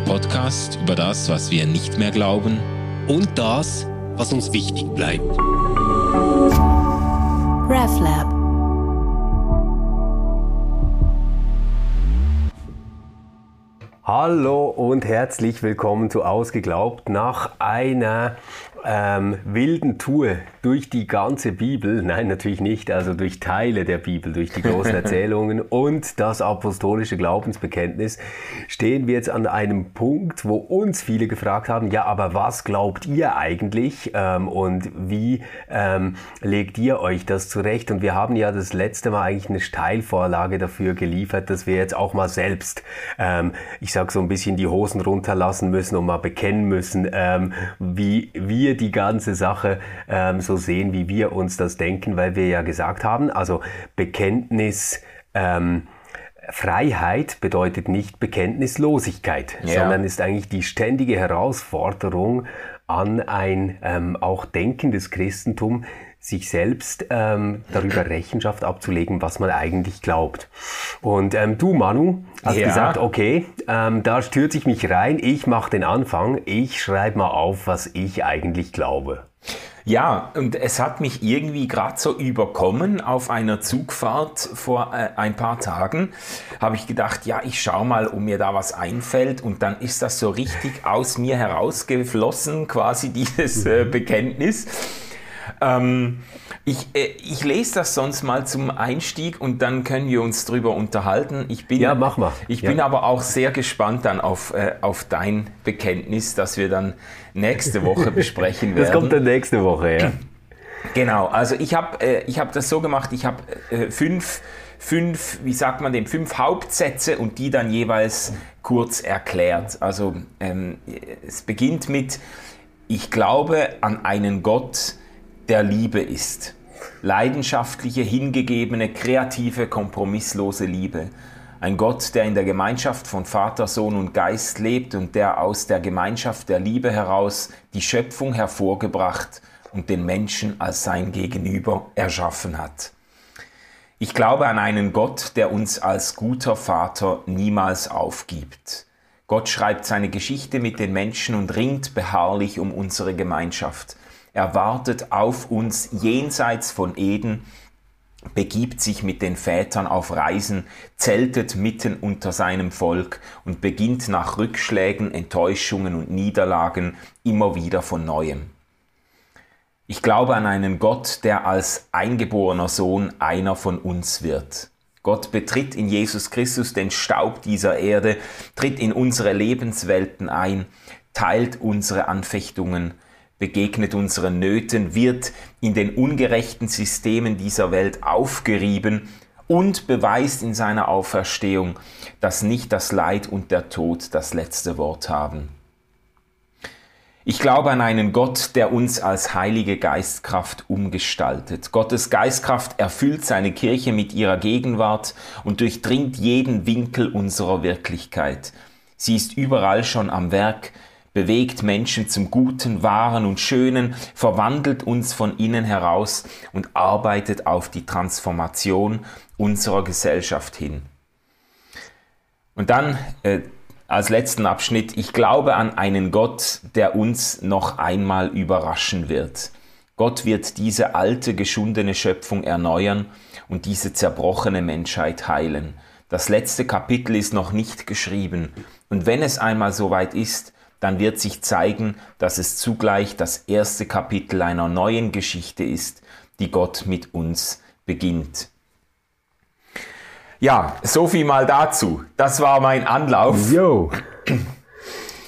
der Podcast über das, was wir nicht mehr glauben und das, was uns wichtig bleibt. RefLab Hallo und herzlich willkommen zu Ausgeglaubt nach einer ähm, wilden Tour durch die ganze Bibel, nein natürlich nicht, also durch Teile der Bibel, durch die großen Erzählungen und das apostolische Glaubensbekenntnis, stehen wir jetzt an einem Punkt, wo uns viele gefragt haben, ja, aber was glaubt ihr eigentlich? Ähm, und wie ähm, legt ihr euch das zurecht? Und wir haben ja das letzte Mal eigentlich eine Steilvorlage dafür geliefert, dass wir jetzt auch mal selbst, ähm, ich sag so ein bisschen die Hosen runterlassen müssen und mal bekennen müssen, ähm, wie wir wir die ganze Sache ähm, so sehen, wie wir uns das denken, weil wir ja gesagt haben, also Bekenntnis, ähm, Freiheit bedeutet nicht Bekenntnislosigkeit, ja. sondern ist eigentlich die ständige Herausforderung an ein ähm, auch denkendes Christentum, sich selbst ähm, darüber Rechenschaft abzulegen, was man eigentlich glaubt. Und ähm, du, Manu, hast ja. gesagt, okay, ähm, da stürze ich mich rein, ich mache den Anfang, ich schreibe mal auf, was ich eigentlich glaube. Ja, und es hat mich irgendwie gerade so überkommen auf einer Zugfahrt vor äh, ein paar Tagen. Habe ich gedacht, ja, ich schaue mal, ob mir da was einfällt. Und dann ist das so richtig aus mir herausgeflossen, quasi dieses äh, Bekenntnis. Ähm, ich, äh, ich lese das sonst mal zum Einstieg und dann können wir uns drüber unterhalten. Ich bin, ja, mach mal. Ich ja. bin aber auch sehr gespannt dann auf, äh, auf dein Bekenntnis, das wir dann nächste Woche besprechen werden. Das kommt dann nächste Woche, ja. Genau, also ich habe äh, hab das so gemacht, ich habe äh, fünf, fünf, wie sagt man dem, fünf Hauptsätze und die dann jeweils kurz erklärt. Also ähm, es beginnt mit, ich glaube an einen Gott, der Liebe ist. Leidenschaftliche, hingegebene, kreative, kompromisslose Liebe. Ein Gott, der in der Gemeinschaft von Vater, Sohn und Geist lebt und der aus der Gemeinschaft der Liebe heraus die Schöpfung hervorgebracht und den Menschen als sein Gegenüber erschaffen hat. Ich glaube an einen Gott, der uns als guter Vater niemals aufgibt. Gott schreibt seine Geschichte mit den Menschen und ringt beharrlich um unsere Gemeinschaft. Er wartet auf uns jenseits von Eden, begibt sich mit den Vätern auf Reisen, zeltet mitten unter seinem Volk und beginnt nach Rückschlägen, Enttäuschungen und Niederlagen immer wieder von neuem. Ich glaube an einen Gott, der als eingeborener Sohn einer von uns wird. Gott betritt in Jesus Christus den Staub dieser Erde, tritt in unsere Lebenswelten ein, teilt unsere Anfechtungen, begegnet unseren Nöten, wird in den ungerechten Systemen dieser Welt aufgerieben und beweist in seiner Auferstehung, dass nicht das Leid und der Tod das letzte Wort haben. Ich glaube an einen Gott, der uns als heilige Geistkraft umgestaltet. Gottes Geistkraft erfüllt seine Kirche mit ihrer Gegenwart und durchdringt jeden Winkel unserer Wirklichkeit. Sie ist überall schon am Werk, bewegt Menschen zum Guten, Wahren und Schönen, verwandelt uns von innen heraus und arbeitet auf die Transformation unserer Gesellschaft hin. Und dann äh, als letzten Abschnitt, ich glaube an einen Gott, der uns noch einmal überraschen wird. Gott wird diese alte, geschundene Schöpfung erneuern und diese zerbrochene Menschheit heilen. Das letzte Kapitel ist noch nicht geschrieben. Und wenn es einmal soweit ist, dann wird sich zeigen, dass es zugleich das erste Kapitel einer neuen Geschichte ist, die Gott mit uns beginnt. Ja, so viel mal dazu. Das war mein Anlauf. Yo.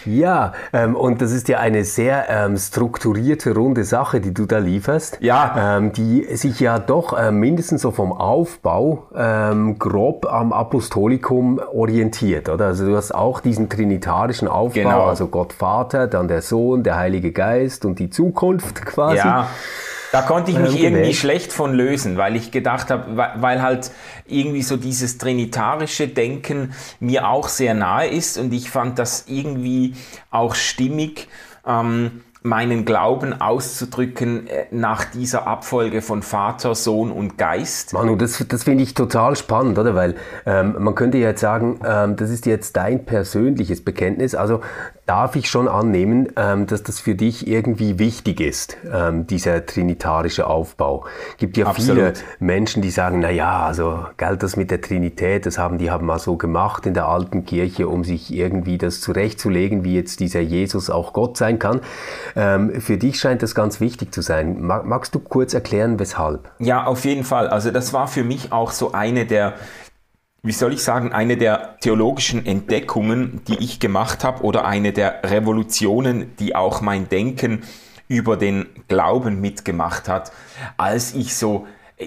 Ja, ähm, und das ist ja eine sehr ähm, strukturierte, runde Sache, die du da lieferst. Ja. Ähm, die sich ja doch ähm, mindestens so vom Aufbau ähm, grob am Apostolikum orientiert, oder? Also du hast auch diesen trinitarischen Aufbau, genau. also Gott Vater, dann der Sohn, der Heilige Geist und die Zukunft quasi. Ja. Da konnte ich mich irgendwie schlecht von lösen, weil ich gedacht habe, weil halt irgendwie so dieses trinitarische Denken mir auch sehr nahe ist und ich fand das irgendwie auch stimmig. Ähm, meinen Glauben auszudrücken äh, nach dieser Abfolge von Vater, Sohn und Geist. Manu, das, das finde ich total spannend, oder? Weil ähm, man könnte jetzt sagen, ähm, das ist jetzt dein persönliches Bekenntnis. Also darf ich schon annehmen, ähm, dass das für dich irgendwie wichtig ist, ähm, dieser trinitarische Aufbau. Es gibt ja Absolut. viele Menschen, die sagen, na ja, also galt das mit der Trinität, das haben die haben mal so gemacht in der alten Kirche, um sich irgendwie das zurechtzulegen, wie jetzt dieser Jesus auch Gott sein kann. Ähm, für dich scheint das ganz wichtig zu sein. Magst du kurz erklären, weshalb? Ja, auf jeden Fall. Also das war für mich auch so eine der wie soll ich sagen, eine der theologischen Entdeckungen, die ich gemacht habe oder eine der Revolutionen, die auch mein Denken über den Glauben mitgemacht hat, als ich so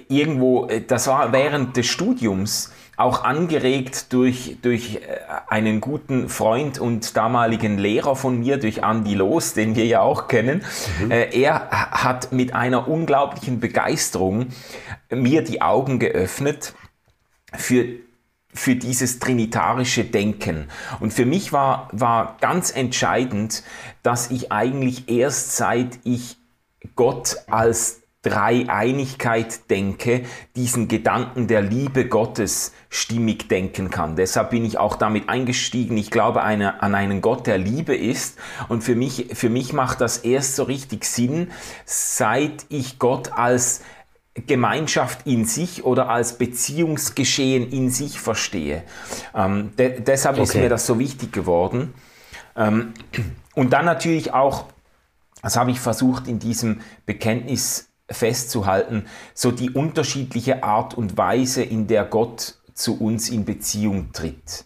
irgendwo, das war während des Studiums, auch angeregt durch, durch äh, einen guten Freund und damaligen Lehrer von mir, durch Andy Loos, den wir ja auch kennen. Mhm. Äh, er hat mit einer unglaublichen Begeisterung mir die Augen geöffnet für für dieses trinitarische Denken. Und für mich war, war ganz entscheidend, dass ich eigentlich erst seit ich Gott als Dreieinigkeit denke, diesen Gedanken der Liebe Gottes stimmig denken kann. Deshalb bin ich auch damit eingestiegen. Ich glaube eine, an einen Gott, der Liebe ist. Und für mich, für mich macht das erst so richtig Sinn, seit ich Gott als Gemeinschaft in sich oder als Beziehungsgeschehen in sich verstehe. Ähm, de deshalb okay. ist mir das so wichtig geworden. Ähm, und dann natürlich auch, das habe ich versucht in diesem Bekenntnis festzuhalten, so die unterschiedliche Art und Weise, in der Gott zu uns in Beziehung tritt.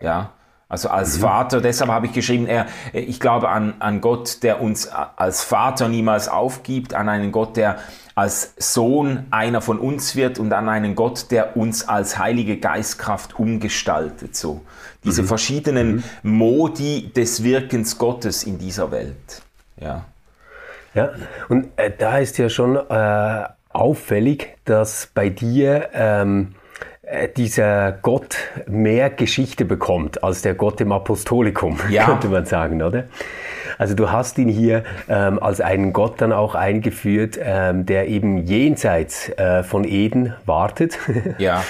Ja, also als mhm. Vater, deshalb habe ich geschrieben, er, ich glaube an, an Gott, der uns als Vater niemals aufgibt, an einen Gott, der als Sohn einer von uns wird und an einen Gott, der uns als heilige Geistkraft umgestaltet. So diese mhm. verschiedenen mhm. Modi des Wirkens Gottes in dieser Welt. Ja. Ja, und äh, da ist ja schon äh, auffällig, dass bei dir ähm, äh, dieser Gott mehr Geschichte bekommt als der Gott im Apostolikum, ja. könnte man sagen, oder? Also du hast ihn hier ähm, als einen Gott dann auch eingeführt, ähm, der eben jenseits äh, von Eden wartet, ja.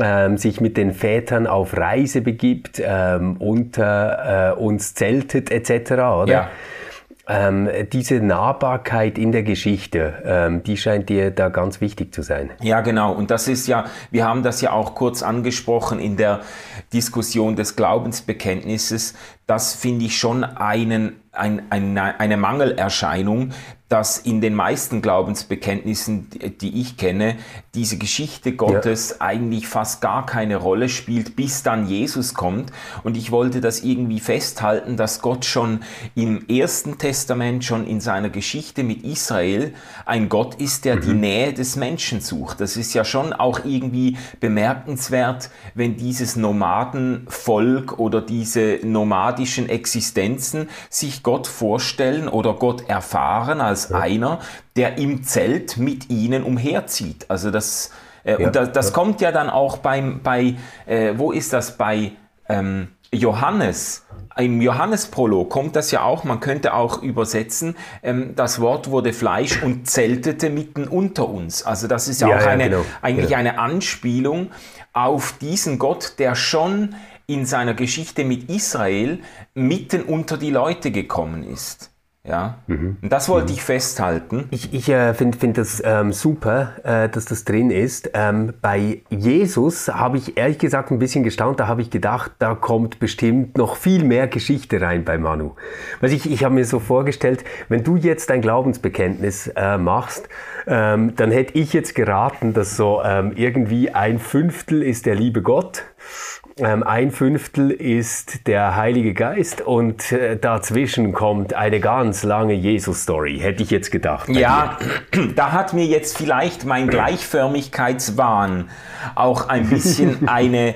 ähm, sich mit den Vätern auf Reise begibt, ähm, unter äh, uns zeltet etc. Oder? Ja. Ähm, diese Nahbarkeit in der Geschichte, ähm, die scheint dir da ganz wichtig zu sein. Ja, genau. Und das ist ja, wir haben das ja auch kurz angesprochen in der Diskussion des Glaubensbekenntnisses. Das finde ich schon einen, ein, ein, eine Mangelerscheinung, dass in den meisten Glaubensbekenntnissen, die ich kenne, diese Geschichte Gottes ja. eigentlich fast gar keine Rolle spielt, bis dann Jesus kommt. Und ich wollte das irgendwie festhalten, dass Gott schon im Ersten Testament, schon in seiner Geschichte mit Israel, ein Gott ist, der mhm. die Nähe des Menschen sucht. Das ist ja schon auch irgendwie bemerkenswert, wenn dieses Nomadenvolk oder diese nomadischen Existenzen sich Gott vorstellen oder Gott erfahren als als einer, der im Zelt mit ihnen umherzieht. Also das, äh, ja, und das, das ja. kommt ja dann auch beim, bei, äh, wo ist das, bei ähm, Johannes, im Johannesprolog kommt das ja auch, man könnte auch übersetzen, ähm, das Wort wurde Fleisch und zeltete mitten unter uns. Also das ist ja, ja auch eine, genau, eigentlich eine Anspielung auf diesen Gott, der schon in seiner Geschichte mit Israel mitten unter die Leute gekommen ist. Ja, mhm. und das wollte mhm. ich festhalten. Ich, ich äh, finde find das ähm, super, äh, dass das drin ist. Ähm, bei Jesus habe ich ehrlich gesagt ein bisschen gestaunt. Da habe ich gedacht, da kommt bestimmt noch viel mehr Geschichte rein bei Manu. Weil ich, ich habe mir so vorgestellt, wenn du jetzt ein Glaubensbekenntnis äh, machst, ähm, dann hätte ich jetzt geraten, dass so ähm, irgendwie ein Fünftel ist der liebe Gott ein Fünftel ist der Heilige Geist und äh, dazwischen kommt eine ganz lange Jesus-Story, hätte ich jetzt gedacht. Ja, da hat mir jetzt vielleicht mein Gleichförmigkeitswahn auch ein bisschen eine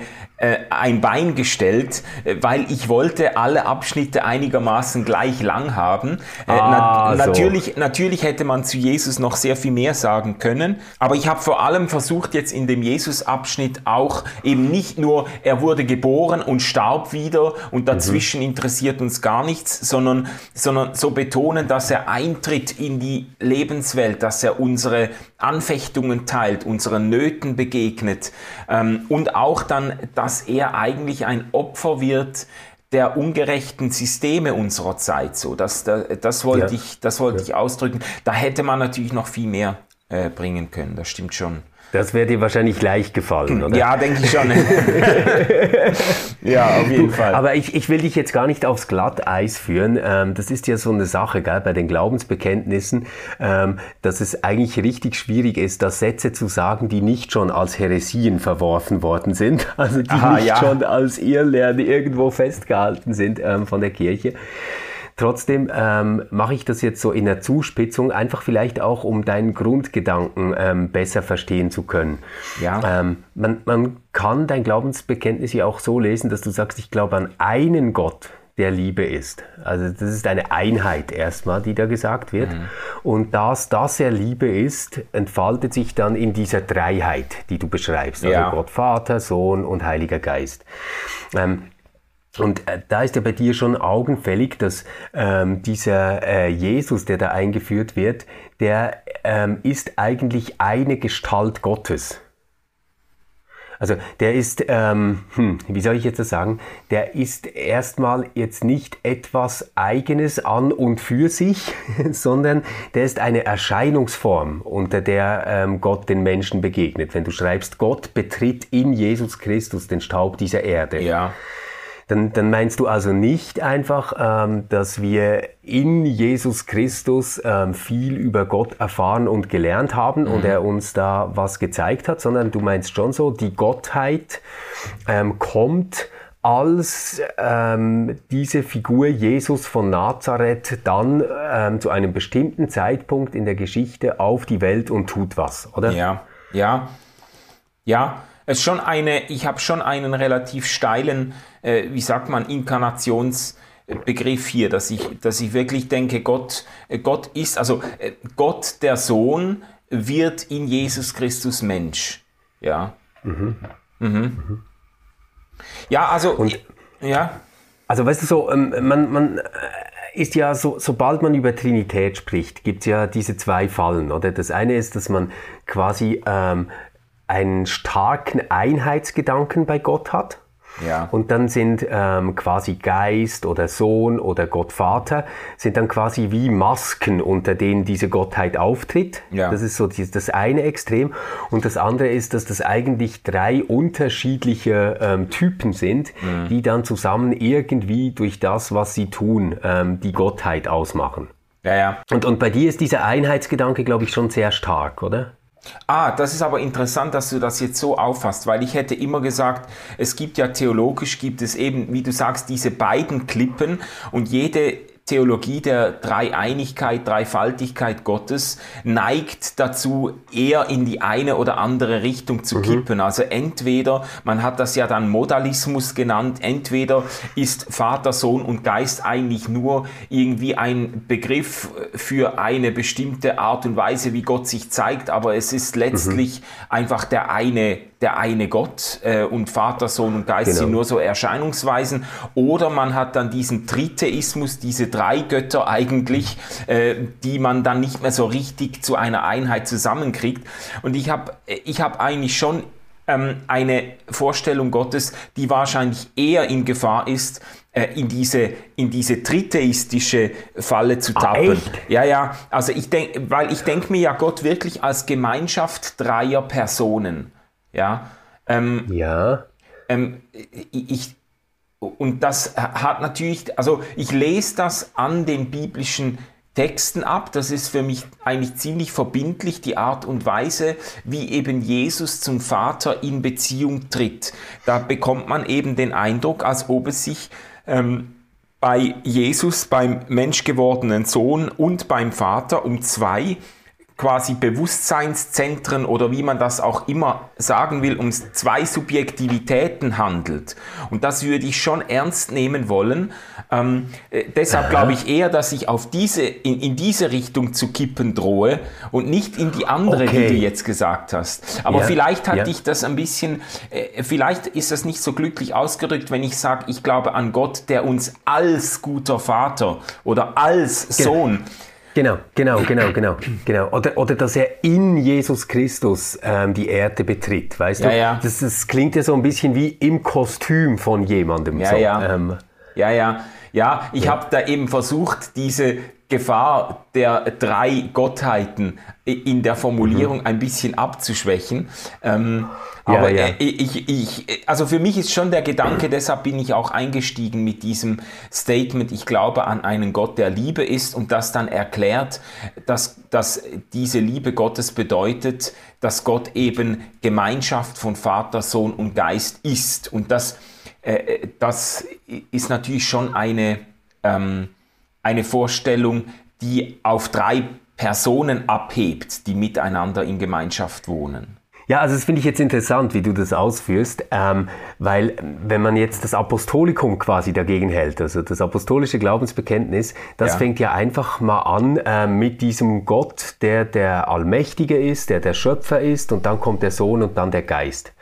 ein Bein gestellt, äh, weil ich wollte alle Abschnitte einigermaßen gleich lang haben. Äh, Ah, na so. natürlich, natürlich hätte man zu Jesus noch sehr viel mehr sagen können, aber ich habe vor allem versucht jetzt in dem Jesus-Abschnitt auch eben nicht nur, er wurde geboren und starb wieder und dazwischen interessiert uns gar nichts, sondern, sondern so betonen, dass er eintritt in die Lebenswelt, dass er unsere Anfechtungen teilt, unseren Nöten begegnet ähm, und auch dann, dass er eigentlich ein Opfer wird der ungerechten Systeme unserer Zeit. So, das, das, das wollte Ja. ich, das wollte ich ausdrücken. Da hätte man natürlich noch viel mehr äh, bringen können. Das stimmt schon. Das wäre dir wahrscheinlich leicht gefallen, oder? Ja, denke ich schon. ja, auf jeden Fall. Aber ich, ich will dich jetzt gar nicht aufs Glatteis führen. Ähm, das ist ja so eine Sache gell, bei den Glaubensbekenntnissen, ähm, dass es eigentlich richtig schwierig ist, da Sätze zu sagen, die nicht schon als Heresien verworfen worden sind. Also die Aha, nicht ja. schon als Irrlehre irgendwo festgehalten sind ähm, von der Kirche. Trotzdem ähm, mache ich das jetzt so in der Zuspitzung, einfach vielleicht auch, um deinen Grundgedanken ähm, besser verstehen zu können. Ja. Ähm, man, man kann dein Glaubensbekenntnis ja auch so lesen, dass du sagst, ich glaube an einen Gott, der Liebe ist. Also das ist eine Einheit erstmal, die da gesagt wird. Mhm. Und das, dass er Liebe ist, entfaltet sich dann in dieser Dreiheit, die du beschreibst. Also Ja. Gott Vater, Sohn und Heiliger Geist. Ähm, und äh, da ist ja bei dir schon augenfällig, dass ähm, dieser äh, Jesus, der da eingeführt wird, der ähm, ist eigentlich eine Gestalt Gottes. Also der ist, ähm, hm, wie soll ich jetzt das sagen, der ist erstmal jetzt nicht etwas Eigenes an und für sich, sondern der ist eine Erscheinungsform, unter der ähm, Gott den Menschen begegnet. Wenn du schreibst, Gott betritt in Jesus Christus den Staub dieser Erde, ja. Dann, dann meinst du also nicht einfach, ähm, dass wir in Jesus Christus ähm, viel über Gott erfahren und gelernt haben und er uns da was gezeigt hat, sondern du meinst schon so, die Gottheit ähm, kommt als ähm, diese Figur Jesus von Nazareth dann ähm, zu einem bestimmten Zeitpunkt in der Geschichte auf die Welt und tut was, oder? Ja, ja, ja. Es ist schon eine, ich habe schon einen relativ steilen, äh, wie sagt man, Inkarnationsbegriff hier, dass ich, dass ich wirklich denke, Gott, äh, Gott ist, also äh, Gott der Sohn wird in Jesus Christus Mensch. Ja. Mhm. Ja, also, ja, Also weißt du so, ähm, man, man äh, ist ja so, sobald man über Trinität spricht, gibt es ja diese zwei Fallen, oder? Das eine ist, dass man quasi ähm, einen starken Einheitsgedanken bei Gott hat. Ja. Und dann sind ähm, quasi Geist oder Sohn oder Gott Vater sind dann quasi wie Masken, unter denen diese Gottheit auftritt. Ja. Das ist so die, das eine Extrem. Und das andere ist, dass das eigentlich drei unterschiedliche ähm, Typen sind, Mhm. die dann zusammen irgendwie durch das, was sie tun, ähm, die Gottheit ausmachen. ja, ja. Und, und bei dir ist dieser Einheitsgedanke, glaube ich, schon sehr stark, oder? Ah, das ist aber interessant, dass du das jetzt so auffasst, weil ich hätte immer gesagt, es gibt ja theologisch, gibt es eben, wie du sagst, diese beiden Klippen und jede Theologie der Dreieinigkeit, Dreifaltigkeit Gottes neigt dazu, eher in die eine oder andere Richtung zu kippen. Also entweder, man hat das ja dann Modalismus genannt, entweder ist Vater, Sohn und Geist eigentlich nur irgendwie ein Begriff für eine bestimmte Art und Weise, wie Gott sich zeigt, aber es ist letztlich einfach der eine, der eine Gott äh, und Vater, Sohn und Geist Genau. sind nur so Erscheinungsweisen. Oder man hat dann diesen Tritheismus, diese drei Götter eigentlich, äh, die man dann nicht mehr so richtig zu einer Einheit zusammenkriegt. Und ich habe ich hab eigentlich schon ähm, eine Vorstellung Gottes, die wahrscheinlich eher in Gefahr ist, äh, in diese, in diese tritheistische Falle zu tappen. echt? Ja, ja, also ich denke, weil ich denke mir ja Gott wirklich als Gemeinschaft dreier Personen. Ja, ähm, Ja. ähm, ich, und das hat natürlich, also ich lese das an den biblischen Texten ab. Das ist für mich eigentlich ziemlich verbindlich, die Art und Weise, wie eben Jesus zum Vater in Beziehung tritt. Da bekommt man eben den Eindruck, als ob es sich ähm, bei Jesus, beim menschgewordenen Sohn und beim Vater um zwei quasi Bewusstseinszentren oder wie man das auch immer sagen will, um zwei Subjektivitäten handelt. Und das würde ich schon ernst nehmen wollen. Ähm, äh, deshalb glaube ich eher, dass ich auf diese, in, in diese Richtung zu kippen drohe und nicht in die andere, okay. die du jetzt gesagt hast. Aber ja. vielleicht hat ja. dich das ein bisschen, äh, vielleicht ist das nicht so glücklich ausgedrückt, wenn ich sage, ich glaube an Gott, der uns als guter Vater oder als. Sohn Genau, genau, genau, genau, genau. Oder, oder dass er in Jesus Christus ähm, die Erde betritt, weißt ja, du? Ja. Das, das klingt ja so ein bisschen wie im Kostüm von jemandem. Ja, so. ja. Ähm, ja, ja. Ja, ich ja. habe da eben versucht, diese Gefahr der drei Gottheiten in der Formulierung mhm. ein bisschen abzuschwächen. Ähm, ja, aber ja. Äh, ich, ich, also für mich ist schon der Gedanke, deshalb bin ich auch eingestiegen mit diesem Statement, ich glaube an einen Gott, der Liebe ist und das dann erklärt, dass, dass diese Liebe Gottes bedeutet, dass Gott eben Gemeinschaft von Vater, Sohn und Geist ist. Und das, äh, das ist natürlich schon eine, ähm, eine Vorstellung, die auf drei Personen abhebt, die miteinander in Gemeinschaft wohnen. Ja, also das finde ich jetzt interessant, wie du das ausführst, ähm, weil wenn man jetzt das Apostolikum quasi dagegen hält, also das apostolische Glaubensbekenntnis, das ja. fängt ja einfach mal an äh, mit diesem Gott, der der Allmächtige ist, der der Schöpfer ist und dann kommt der Sohn und dann der Geist.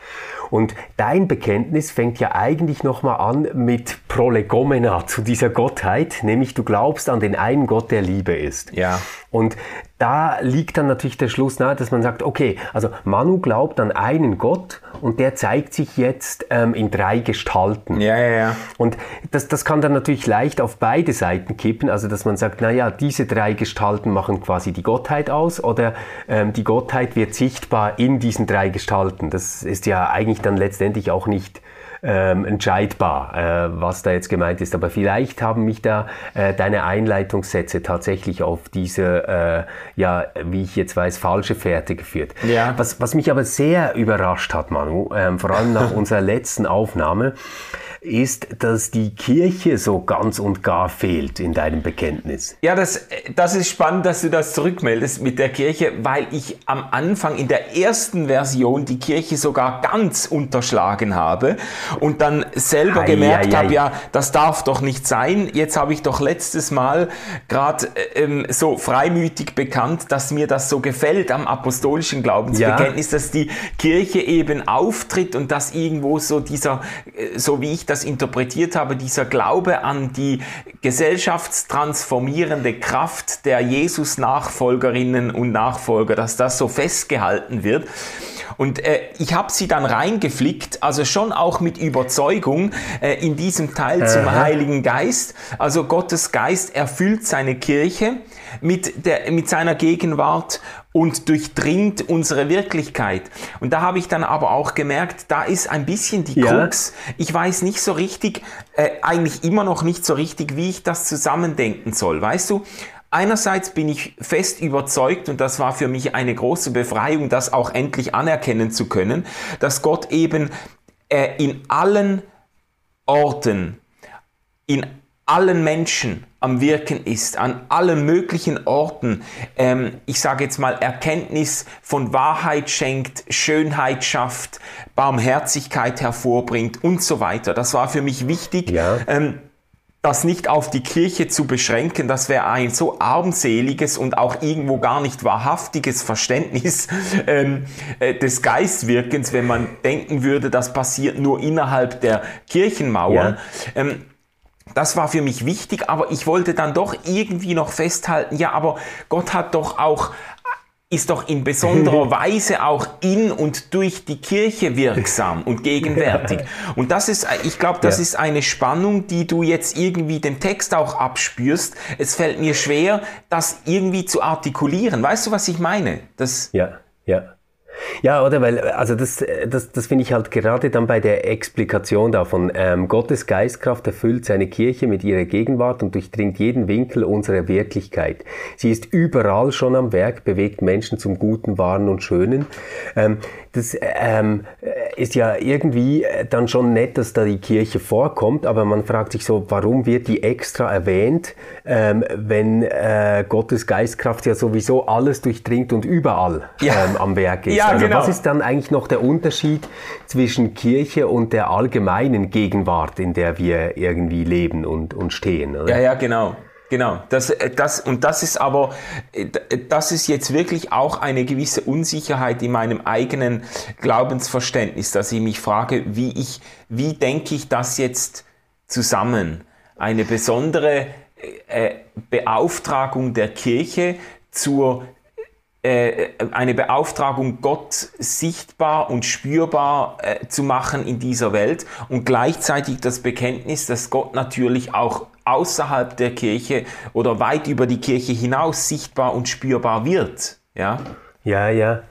Und dein Bekenntnis fängt ja eigentlich nochmal an mit Prolegomena zu dieser Gottheit, nämlich du glaubst an den einen Gott, der Liebe ist. Ja. Und da liegt dann natürlich der Schluss nahe, dass man sagt, okay, also Manu glaubt an einen Gott und der zeigt sich jetzt ähm, in drei Gestalten. Ja, ja, ja. Und das, das kann dann natürlich leicht auf beide Seiten kippen, also dass man sagt, naja, diese drei Gestalten machen quasi die Gottheit aus oder ähm, die Gottheit wird sichtbar in diesen drei Gestalten. Das ist ja eigentlich dann letztendlich auch nicht ähm, entscheidbar, äh, was da jetzt gemeint ist. Aber vielleicht haben mich da äh, deine Einleitungssätze tatsächlich auf diese, äh, ja, wie ich jetzt weiß, falsche Fährte geführt. Ja. Was, was mich aber sehr überrascht hat, Manu, ähm, vor allem nach unserer letzten Aufnahme, ist, dass die Kirche so ganz und gar fehlt in deinem Bekenntnis. Ja, das, das ist spannend, dass du das zurückmeldest mit der Kirche, weil ich am Anfang in der ersten Version die Kirche sogar ganz unterschlagen habe und dann selber ei, gemerkt habe, ja, das darf doch nicht sein. Jetzt habe ich doch letztes Mal gerade ähm, so freimütig bekannt, dass mir das so gefällt am apostolischen Glaubensbekenntnis, ja. dass die Kirche eben auftritt und dass irgendwo so dieser, äh, so wie ich das das interpretiert habe, dieser Glaube an die gesellschaftstransformierende Kraft der Jesus-Nachfolgerinnen und Nachfolger, dass das so festgehalten wird. Und äh, ich habe sie dann reingeflickt, also schon auch mit Überzeugung äh, in diesem Teil Aha. zum Heiligen Geist. Also Gottes Geist erfüllt seine Kirche mit, der, mit seiner Gegenwart und durchdringt unsere Wirklichkeit. Und da habe ich dann aber auch gemerkt, da ist ein bisschen die ja. Krux. Ich weiß nicht so richtig, äh, eigentlich immer noch nicht so richtig, wie ich das zusammendenken soll. Weißt du, einerseits bin ich fest überzeugt, und das war für mich eine große Befreiung, das auch endlich anerkennen zu können, dass Gott eben äh, in allen Orten, in allen Menschen am Wirken ist, an allen möglichen Orten, ähm, ich sage jetzt mal, Erkenntnis von Wahrheit schenkt, Schönheit schafft, Barmherzigkeit hervorbringt und so weiter. Das war für mich wichtig. Ja. Ähm, das nicht auf die Kirche zu beschränken, das wäre ein so armseliges und auch irgendwo gar nicht wahrhaftiges Verständnis ähm, äh, des Geistwirkens, wenn man denken würde, das passiert nur innerhalb der Kirchenmauern. Ja. Ähm, das war für mich wichtig, aber ich wollte dann doch irgendwie noch festhalten, ja, aber Gott hat doch auch ist doch in besonderer Weise auch in und durch die Kirche wirksam und gegenwärtig. Und das ist, ich glaube, das ja. ist eine Spannung, die du jetzt irgendwie dem Text auch abspürst. Es fällt mir schwer, das irgendwie zu artikulieren. Weißt du, was ich meine? Das ja, ja. Ja, oder? Weil, also das, das, das finde ich halt gerade dann bei der Explikation davon. Ähm, Gottes Geistkraft erfüllt seine Kirche mit ihrer Gegenwart und durchdringt jeden Winkel unserer Wirklichkeit. Sie ist überall schon am Werk, bewegt Menschen zum Guten, Wahren und Schönen. Ähm, das, ähm, ist ja irgendwie äh, dann schon nett, dass da die Kirche vorkommt, aber man fragt sich so, warum wird die extra erwähnt, ähm, wenn äh, Gottes Geistkraft ja sowieso alles durchdringt und überall ja. ähm, am Werk ist. Ja, also genau. was ist dann eigentlich noch der Unterschied zwischen Kirche und der allgemeinen Gegenwart, in der wir irgendwie leben und, und stehen? Oder? Ja, ja, genau. Genau, das, äh, das, und das ist aber, äh, das ist jetzt wirklich auch eine gewisse Unsicherheit in meinem eigenen Glaubensverständnis, dass ich mich frage, wie ich, wie denke ich das jetzt zusammen? Eine besondere äh, Beauftragung der Kirche zur äh, eine Beauftragung, Gott sichtbar und spürbar äh, zu machen in dieser Welt und gleichzeitig das Bekenntnis, dass Gott natürlich auch außerhalb der Kirche oder weit über die Kirche hinaus sichtbar und spürbar wird. Ja, ja, ja.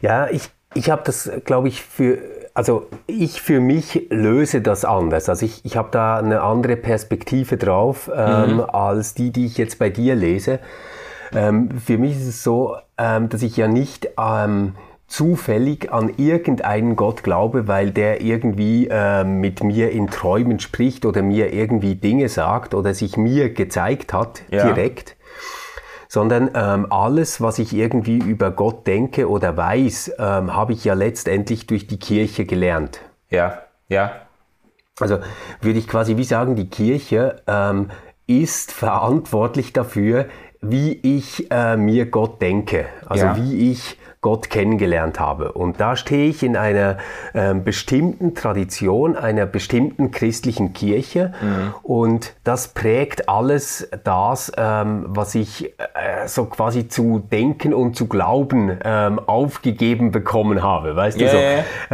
Ja, ich, ich habe das, glaube ich, für also ich für mich löse das anders. Also ich, ich habe da eine andere Perspektive drauf ähm, mhm. als die, die ich jetzt bei dir lese. Ähm, für mich ist es so, ähm, dass ich ja nicht ähm, zufällig an irgendeinen Gott glaube, weil der irgendwie äh, mit mir in Träumen spricht oder mir irgendwie Dinge sagt oder sich mir gezeigt hat ja. direkt, sondern ähm, alles, was ich irgendwie über Gott denke oder weiß, ähm, habe ich ja letztendlich durch die Kirche gelernt. Ja, ja. Also würde ich quasi wie sagen, die Kirche ähm, ist verantwortlich dafür, wie ich äh, mir Gott denke, also ja. wie ich Gott kennengelernt habe. Und da stehe ich in einer äh, bestimmten Tradition, einer bestimmten christlichen Kirche mhm. und das prägt alles das, ähm, was ich äh, so quasi zu denken und zu glauben ähm, aufgegeben bekommen habe. Weißt yeah, du so?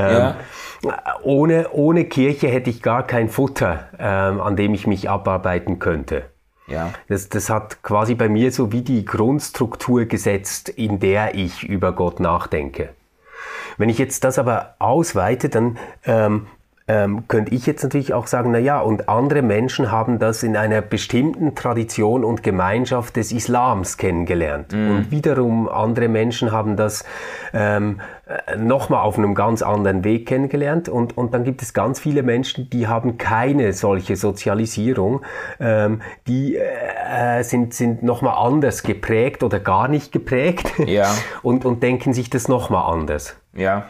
Ähm, yeah. Ohne, ohne Kirche hätte ich gar kein Futter, ähm, an dem ich mich abarbeiten könnte. Ja. Das, das hat quasi bei mir so wie die Grundstruktur gesetzt, in der ich über Gott nachdenke. Wenn ich jetzt das aber ausweite, dann ähm, ähm, könnte ich jetzt natürlich auch sagen, na ja, und andere Menschen haben das in einer bestimmten Tradition und Gemeinschaft des Islams kennengelernt. Mm. Und wiederum andere Menschen haben das ähm, äh, nochmal auf einem ganz anderen Weg kennengelernt. Und, und dann gibt es ganz viele Menschen, die haben keine solche Sozialisierung. Ähm, die äh, sind, sind nochmal anders geprägt oder gar nicht geprägt ja. und, und denken sich das nochmal anders. Ja.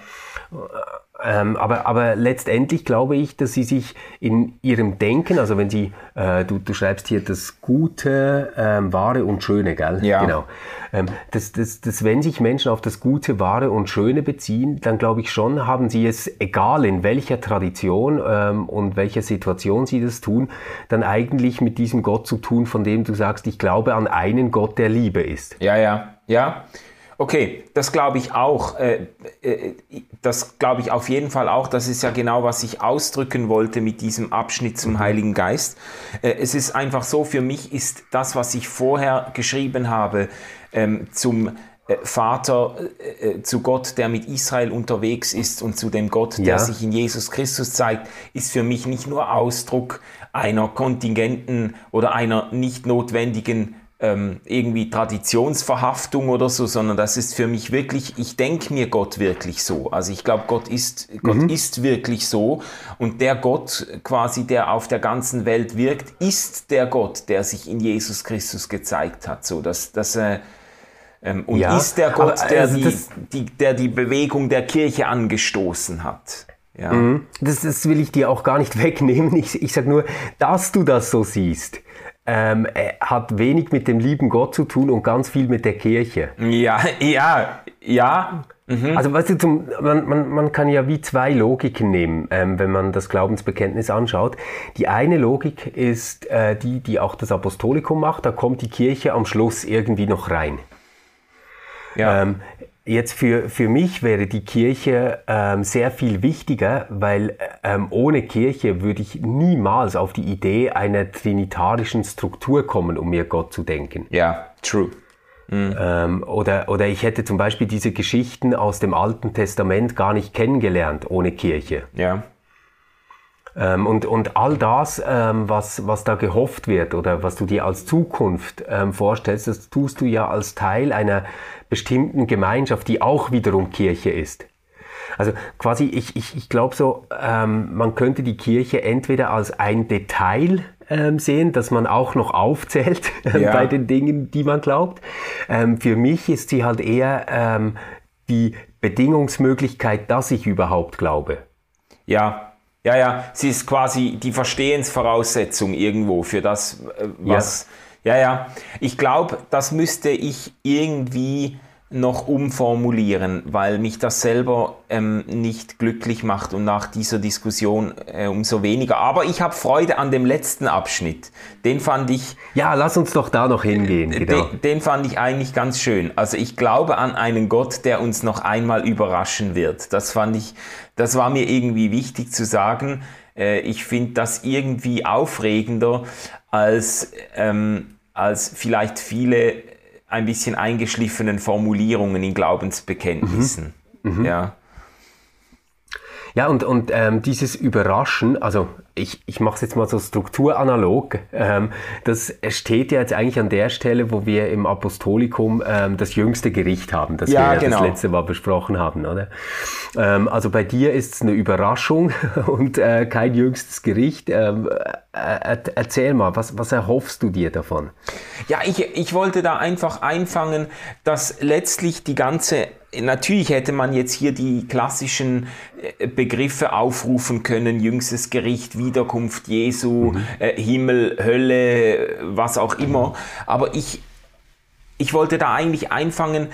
Ähm, aber, aber letztendlich glaube ich, dass sie sich in ihrem Denken, also wenn sie, äh, du, du schreibst hier das Gute, ähm, Wahre und Schöne, gell? Ja. Genau. Ähm, dass, dass, dass wenn sich Menschen auf das Gute, Wahre und Schöne beziehen, dann glaube ich schon, haben sie es, egal in welcher Tradition ähm, und welcher Situation sie das tun, dann eigentlich mit diesem Gott zu tun, von dem du sagst, ich glaube an einen Gott, der Liebe ist. Ja, ja, ja. Okay, das glaube ich auch. Äh, äh, das glaube ich auf jeden Fall auch. Das ist ja genau, was ich ausdrücken wollte mit diesem Abschnitt zum Heiligen Geist. Äh, es ist einfach so, für mich ist das, was ich vorher geschrieben habe, ähm, zum Vater, zu Gott, der mit Israel unterwegs ist und zu dem Gott, der ja. sich in Jesus Christus zeigt, ist für mich nicht nur Ausdruck einer kontingenten oder einer nicht notwendigen ähm, irgendwie Traditionsverhaftung oder so, sondern das ist für mich wirklich, ich denke mir Gott wirklich so. Also ich glaube, Gott ist, Gott mhm. ist wirklich so und der Gott quasi, der auf der ganzen Welt wirkt, ist der Gott, der sich in Jesus Christus gezeigt hat. So, dass, dass, äh, ähm, und ja, ist der Gott, der, also die, die, der die Bewegung der Kirche angestoßen hat. Ja. Mhm. Das, das will ich dir auch gar nicht wegnehmen. Ich, ich sage nur, dass du das so siehst ähm, äh, hat wenig mit dem lieben Gott zu tun und ganz viel mit der Kirche. Ja, ja, ja. Mhm. Also weißt du, zum, man, man, man kann ja wie zwei Logiken nehmen, ähm, wenn man das Glaubensbekenntnis anschaut. Die eine Logik ist äh, die, die auch das Apostolikum macht, da kommt die Kirche am Schluss irgendwie noch rein. Ja. Ähm, Jetzt für, für mich wäre die Kirche ähm, sehr viel wichtiger, weil ähm, ohne Kirche würde ich niemals auf die Idee einer trinitarischen Struktur kommen, um mir Gott zu denken. Ja, true. Mhm. Ähm, oder, oder ich hätte zum Beispiel diese Geschichten aus dem Alten Testament gar nicht kennengelernt ohne Kirche. Ja. Ähm, und, und all das, ähm, was, was da gehofft wird oder was du dir als Zukunft ähm, vorstellst, das tust du ja als Teil einer bestimmten Gemeinschaft, die auch wiederum Kirche ist. Also quasi, ich, ich, ich glaube so, ähm, man könnte die Kirche entweder als ein Detail ähm, sehen, dass man auch noch aufzählt äh, ja. bei den Dingen, die man glaubt. Ähm, für mich ist sie halt eher ähm, die Bedingungsmöglichkeit, dass ich überhaupt glaube. Ja, ja, ja, sie ist quasi die Verstehensvoraussetzung irgendwo für das, äh, was. Ja, ja. ja. Ich glaube, das müsste ich irgendwie noch umformulieren, weil mich das selber ähm, nicht glücklich macht und nach dieser Diskussion äh, umso weniger. Aber ich habe Freude an dem letzten Abschnitt. Den fand ich. Ja, lass uns doch da noch hingehen. Äh, genau. Den, den fand ich eigentlich ganz schön. Also ich glaube an einen Gott, der uns noch einmal überraschen wird. Das fand ich, das war mir irgendwie wichtig zu sagen. Äh, ich finde das irgendwie aufregender als, ähm, als vielleicht viele ein bisschen eingeschliffenen Formulierungen in Glaubensbekenntnissen. Mhm. Mhm. Ja. Ja, und, und ähm, dieses Überraschen, also ich, ich mache es jetzt mal so strukturanalog, ähm, das steht ja jetzt eigentlich an der Stelle, wo wir im Apostolikum ähm, das jüngste Gericht haben, das ja, wir genau. das letzte Mal besprochen haben. Oder? Ähm, also bei dir ist es eine Überraschung und äh, kein jüngstes Gericht. Ähm, äh, erzähl mal, was, was erhoffst du dir davon? Ja, ich, ich wollte da einfach einfangen, dass letztlich die ganze Natürlich hätte man jetzt hier die klassischen äh, Begriffe aufrufen können, jüngstes Gericht, Wiederkunft Jesu, mhm. äh, Himmel, Hölle, was auch immer. Aber ich, ich wollte da eigentlich einfangen,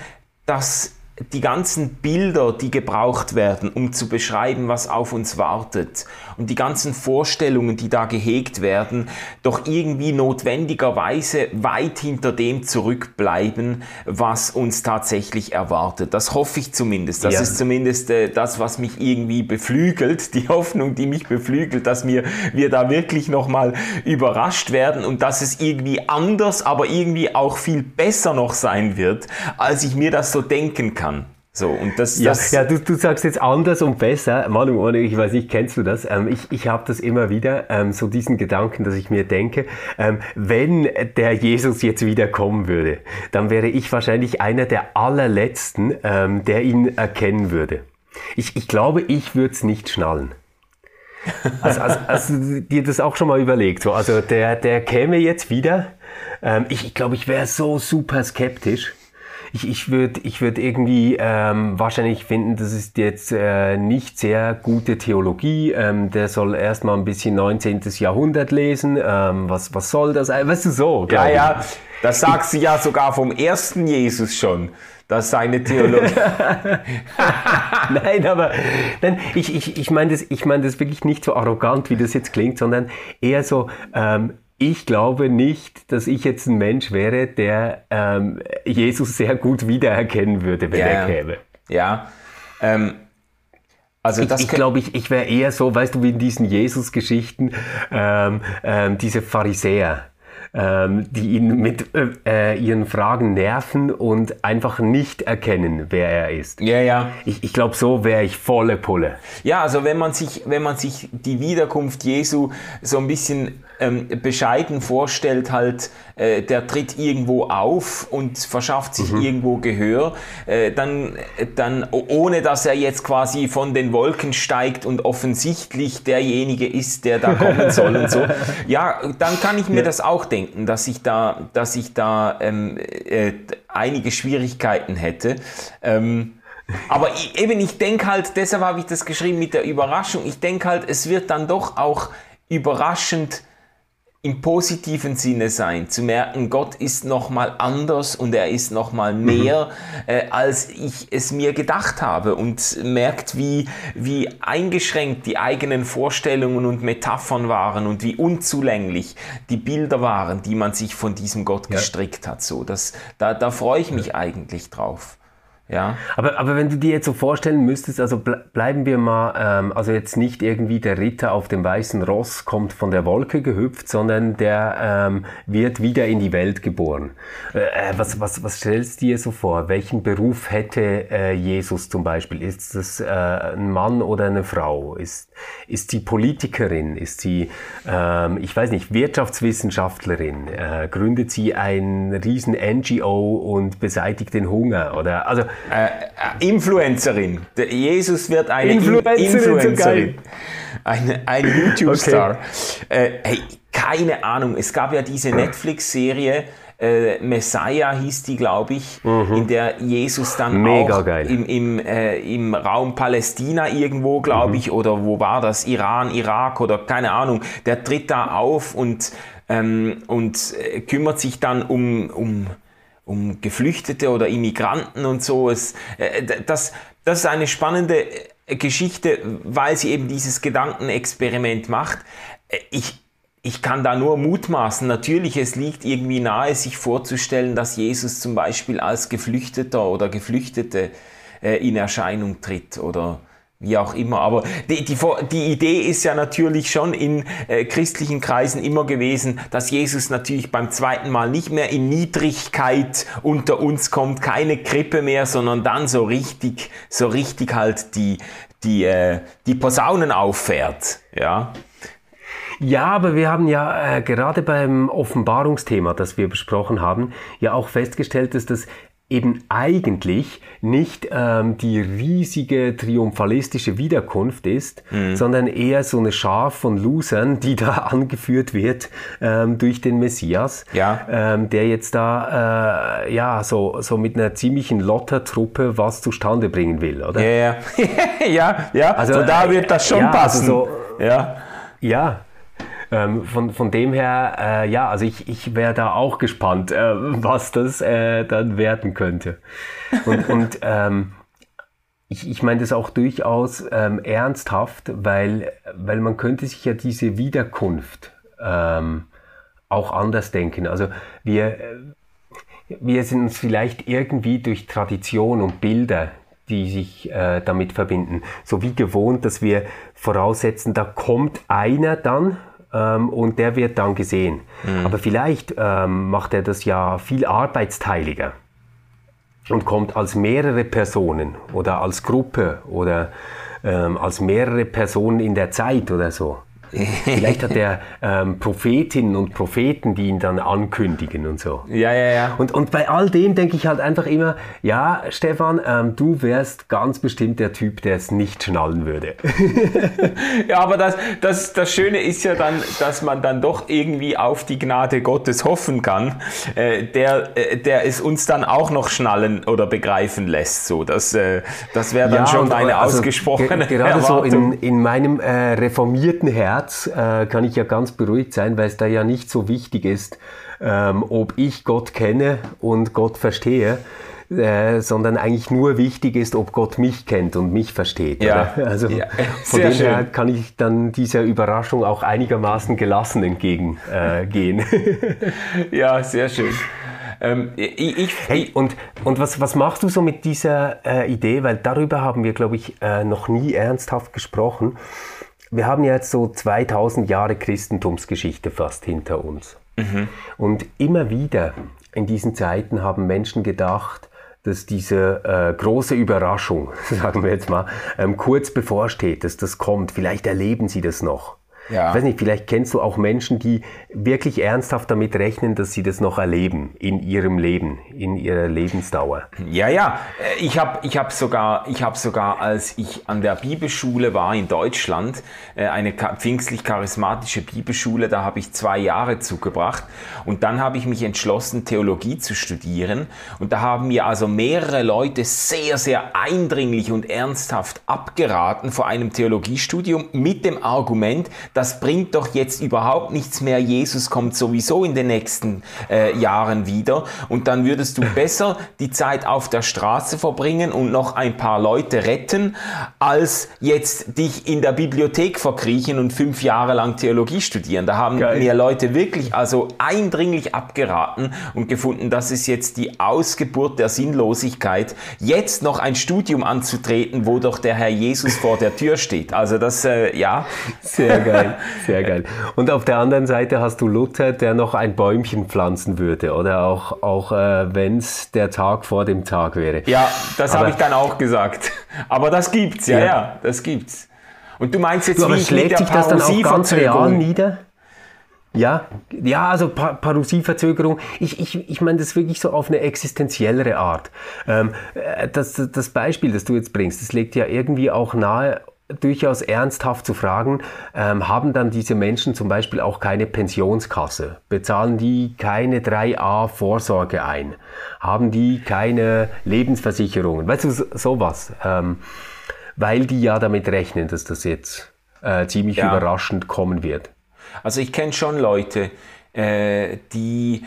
dass die ganzen Bilder, die gebraucht werden, um zu beschreiben, was auf uns wartet und die ganzen Vorstellungen, die da gehegt werden, doch irgendwie notwendigerweise weit hinter dem zurückbleiben, was uns tatsächlich erwartet. Das hoffe ich zumindest. Das ja. ist zumindest äh, das, was mich irgendwie beflügelt, die Hoffnung, die mich beflügelt, dass wir, wir da wirklich nochmal überrascht werden und dass es irgendwie anders, aber irgendwie auch viel besser noch sein wird, als ich mir das so denken kann. So, und das, ja, das ja du, du sagst jetzt anders und besser. Manu, ich weiß nicht, kennst du das? Ähm, ich ich habe das immer wieder, ähm, so diesen Gedanken, dass ich mir denke, ähm, wenn der Jesus jetzt wieder kommen würde, dann wäre ich wahrscheinlich einer der allerletzten, ähm, der ihn erkennen würde. Ich, ich glaube, ich würde es nicht schnallen. Also, also, also dir das auch schon mal überlegt. So, also der, der käme jetzt wieder. Ähm, ich, ich glaube, ich wäre so super skeptisch ich, ich würde ich würd irgendwie ähm, wahrscheinlich finden, das ist jetzt äh, nicht sehr gute Theologie. Ähm, der soll erstmal ein bisschen 19. Jahrhundert lesen. Ähm, was, was soll das? Weißt du so? Ja, ja, das sagst du ja sogar vom ersten Jesus schon dass seine Theologie. nein, aber nein, ich, ich, ich meine das, ich mein das wirklich nicht so arrogant, wie das jetzt klingt, sondern eher so, ähm, ich glaube nicht, dass ich jetzt ein Mensch wäre, der ähm, Jesus sehr gut wiedererkennen würde, wenn ja, er käme. Ja. Ähm, also ich, ich glaube, ich, ich wäre eher so, weißt du, wie in diesen Jesus-Geschichten, ähm, ähm, diese Pharisäer ähm, die ihn mit äh, ihren Fragen nerven und einfach nicht erkennen, wer er ist. Ja, ja. Ich, ich glaube, so wäre ich volle Pulle. Ja, also wenn man sich, wenn man sich die Wiederkunft Jesu so ein bisschen ähm, bescheiden vorstellt, halt, äh, der tritt irgendwo auf und verschafft sich mhm. irgendwo Gehör, äh, dann, dann, ohne dass er jetzt quasi von den Wolken steigt und offensichtlich derjenige ist, der da kommen soll und so, ja, dann kann ich mir ja. das auch denken, dass ich da, dass ich da ähm, äh, einige Schwierigkeiten hätte. Ähm, aber ich, eben, ich denke halt, deshalb habe ich das geschrieben mit der Überraschung, ich denke halt, es wird dann doch auch überraschend im positiven Sinne sein, zu merken, Gott ist nochmal anders und er ist nochmal mhm. mehr, mhm. äh, als ich es mir gedacht habe und merkt, wie, wie eingeschränkt die eigenen Vorstellungen und Metaphern waren und wie unzulänglich die Bilder waren, die man sich von diesem Gott ja. gestrickt hat. So, das, da, da freue ich mich ja. eigentlich drauf. Ja. Aber, aber wenn du dir jetzt so vorstellen müsstest, also bleiben wir mal, ähm, also jetzt nicht irgendwie der Ritter auf dem weißen Ross kommt von der Wolke gehüpft, sondern der ähm, wird wieder in die Welt geboren. Äh, äh, was, was, was stellst du dir so vor? Welchen Beruf hätte äh, Jesus zum Beispiel? Ist es äh, ein Mann oder eine Frau? Ist, ist sie Politikerin? Ist sie, ähm, ich weiß nicht, Wirtschaftswissenschaftlerin? Äh, gründet sie ein riesen NGO und beseitigt den Hunger? Oder, also Äh, Influencerin. Der Jesus wird eine Influencerin. Influencerin. Ein, ein YouTube-Star. Okay. Äh, hey, keine Ahnung. Es gab ja diese Netflix-Serie, äh, Messiah hieß die, glaube ich, mhm. in der Jesus dann Mega auch geil. im, im, äh, im Raum Palästina irgendwo, glaube mhm. ich, oder wo war das, Iran, Irak oder keine Ahnung, der tritt da auf und, ähm, und äh, kümmert sich dann um, um, um Geflüchtete oder Immigranten und so. Es, äh, das, das ist eine spannende äh, Geschichte, weil sie eben dieses Gedankenexperiment macht. Äh, ich, ich kann da nur mutmaßen. Natürlich, es liegt irgendwie nahe, sich vorzustellen, dass Jesus zum Beispiel als Geflüchteter oder Geflüchtete äh, in Erscheinung tritt oder wie auch immer. Aber die, die, die Idee ist ja natürlich schon in äh, christlichen Kreisen immer gewesen, dass Jesus natürlich beim zweiten Mal nicht mehr in Niedrigkeit unter uns kommt, keine Krippe mehr, sondern dann so richtig, so richtig halt die, die, äh, die Posaunen auffährt. Ja. Ja, aber wir haben ja äh, gerade beim Offenbarungsthema, das wir besprochen haben, ja auch festgestellt, dass das eben eigentlich nicht ähm, die riesige triumphalistische Wiederkunft ist, mhm. sondern eher so eine Schar von Losern, die da angeführt wird ähm, durch den Messias, ja. ähm, der jetzt da äh, ja so, so mit einer ziemlichen Lottertruppe was zustande bringen will, oder? Ja, ja, ja, ja. Also so da wird das schon ja, also passen. Also so, ja. Ja, ähm, von, von dem her, äh, ja, also ich, ich wäre da auch gespannt, äh, was das äh, dann werden könnte. Und, und ähm, ich, ich meine das auch durchaus ähm, ernsthaft, weil, weil man könnte sich ja diese Wiederkunft ähm, auch anders denken. Also wir, wir sind uns vielleicht irgendwie durch Tradition und Bilder die sich äh, damit verbinden. So wie gewohnt, dass wir voraussetzen, da kommt einer dann ähm, und der wird dann gesehen. Mhm. Aber vielleicht ähm, macht er das ja viel arbeitsteiliger und kommt als mehrere Personen oder als Gruppe oder ähm, als mehrere Personen in der Zeit oder so. Vielleicht hat er ähm, Prophetinnen und Propheten, die ihn dann ankündigen und so. Ja, ja, ja. Und, und bei all dem denke ich halt einfach immer, ja, Stefan, ähm, du wärst ganz bestimmt der Typ, der es nicht schnallen würde. ja, aber das, das, das Schöne ist ja dann, dass man dann doch irgendwie auf die Gnade Gottes hoffen kann, äh, der, äh, der es uns dann auch noch schnallen oder begreifen lässt. So, das, äh, das wäre dann ja, schon eine also ausgesprochene ge Gerade Erwartung. so in, in meinem äh, reformierten Herz Herz äh, kann ich ja ganz beruhigt sein, weil es da ja nicht so wichtig ist, ähm, ob ich Gott kenne und Gott verstehe. Äh, sondern eigentlich nur wichtig ist, ob Gott mich kennt und mich versteht. Ja, oder? also ja. von dem schön. her kann ich dann dieser Überraschung auch einigermaßen gelassen entgegengehen. Äh, ja, sehr schön. Ähm, ich, hey, und und was, was machst du so mit dieser äh, Idee? Weil darüber haben wir, glaube ich, äh, noch nie ernsthaft gesprochen wir haben ja jetzt so 2000 Jahre Christentumsgeschichte fast hinter uns. Mhm. Und immer wieder in diesen Zeiten haben Menschen gedacht, dass diese äh, große Überraschung, sagen wir jetzt mal, ähm, kurz bevorsteht, dass das kommt. Vielleicht erleben sie das noch. Ja. Ich weiß nicht, vielleicht kennst du auch Menschen, die wirklich ernsthaft damit rechnen, dass sie das noch erleben in ihrem Leben, in ihrer Lebensdauer. Ja, ja. Äh, ich habe ich hab sogar, ich hab sogar, als ich an der Bibelschule war in Deutschland, äh, eine pfingstlich-charismatische Bibelschule, da habe ich zwei Jahre zugebracht. Und dann habe ich mich entschlossen, Theologie zu studieren. Und da haben mir also mehrere Leute sehr, sehr eindringlich und ernsthaft abgeraten vor einem Theologiestudium mit dem Argument, das bringt doch jetzt überhaupt nichts mehr. Jesus kommt sowieso in den nächsten äh, Jahren wieder und dann würdest du besser die Zeit auf der Straße verbringen und noch ein paar Leute retten, als jetzt dich in der Bibliothek verkriechen und fünf Jahre lang Theologie studieren. Da haben Geil. mir Leute wirklich also eindringlich abgeraten und gefunden, das ist jetzt die Ausgeburt der Sinnlosigkeit, jetzt noch ein Studium anzutreten, wo doch der Herr Jesus vor der Tür steht. Also das, äh, ja. Sehr geil geil, sehr geil. Und auf der anderen Seite hast du Luther, der noch ein Bäumchen pflanzen würde, oder auch, auch äh, wenn es der Tag vor dem Tag wäre. Ja, das habe ich dann auch gesagt. Aber das gibt's, ja, ja, ja das gibt's. Und du meinst jetzt, du, aber wie schlägt sich das dann auch ganz real nieder? Ja, ja, also pa Parousie-Verzögerung. Ich, ich, ich meine das wirklich so auf eine existenziellere Art. Ähm, äh, das, das Beispiel, das du jetzt bringst, das legt ja irgendwie auch nahe, durchaus ernsthaft zu fragen, ähm, haben dann diese Menschen zum Beispiel auch keine Pensionskasse? Bezahlen die keine 3a Vorsorge ein? Haben die keine Lebensversicherungen? Weißt du, sowas. Ähm, weil die ja damit rechnen, dass das jetzt äh, ziemlich ja. überraschend kommen wird. Also ich kenne schon Leute, äh, die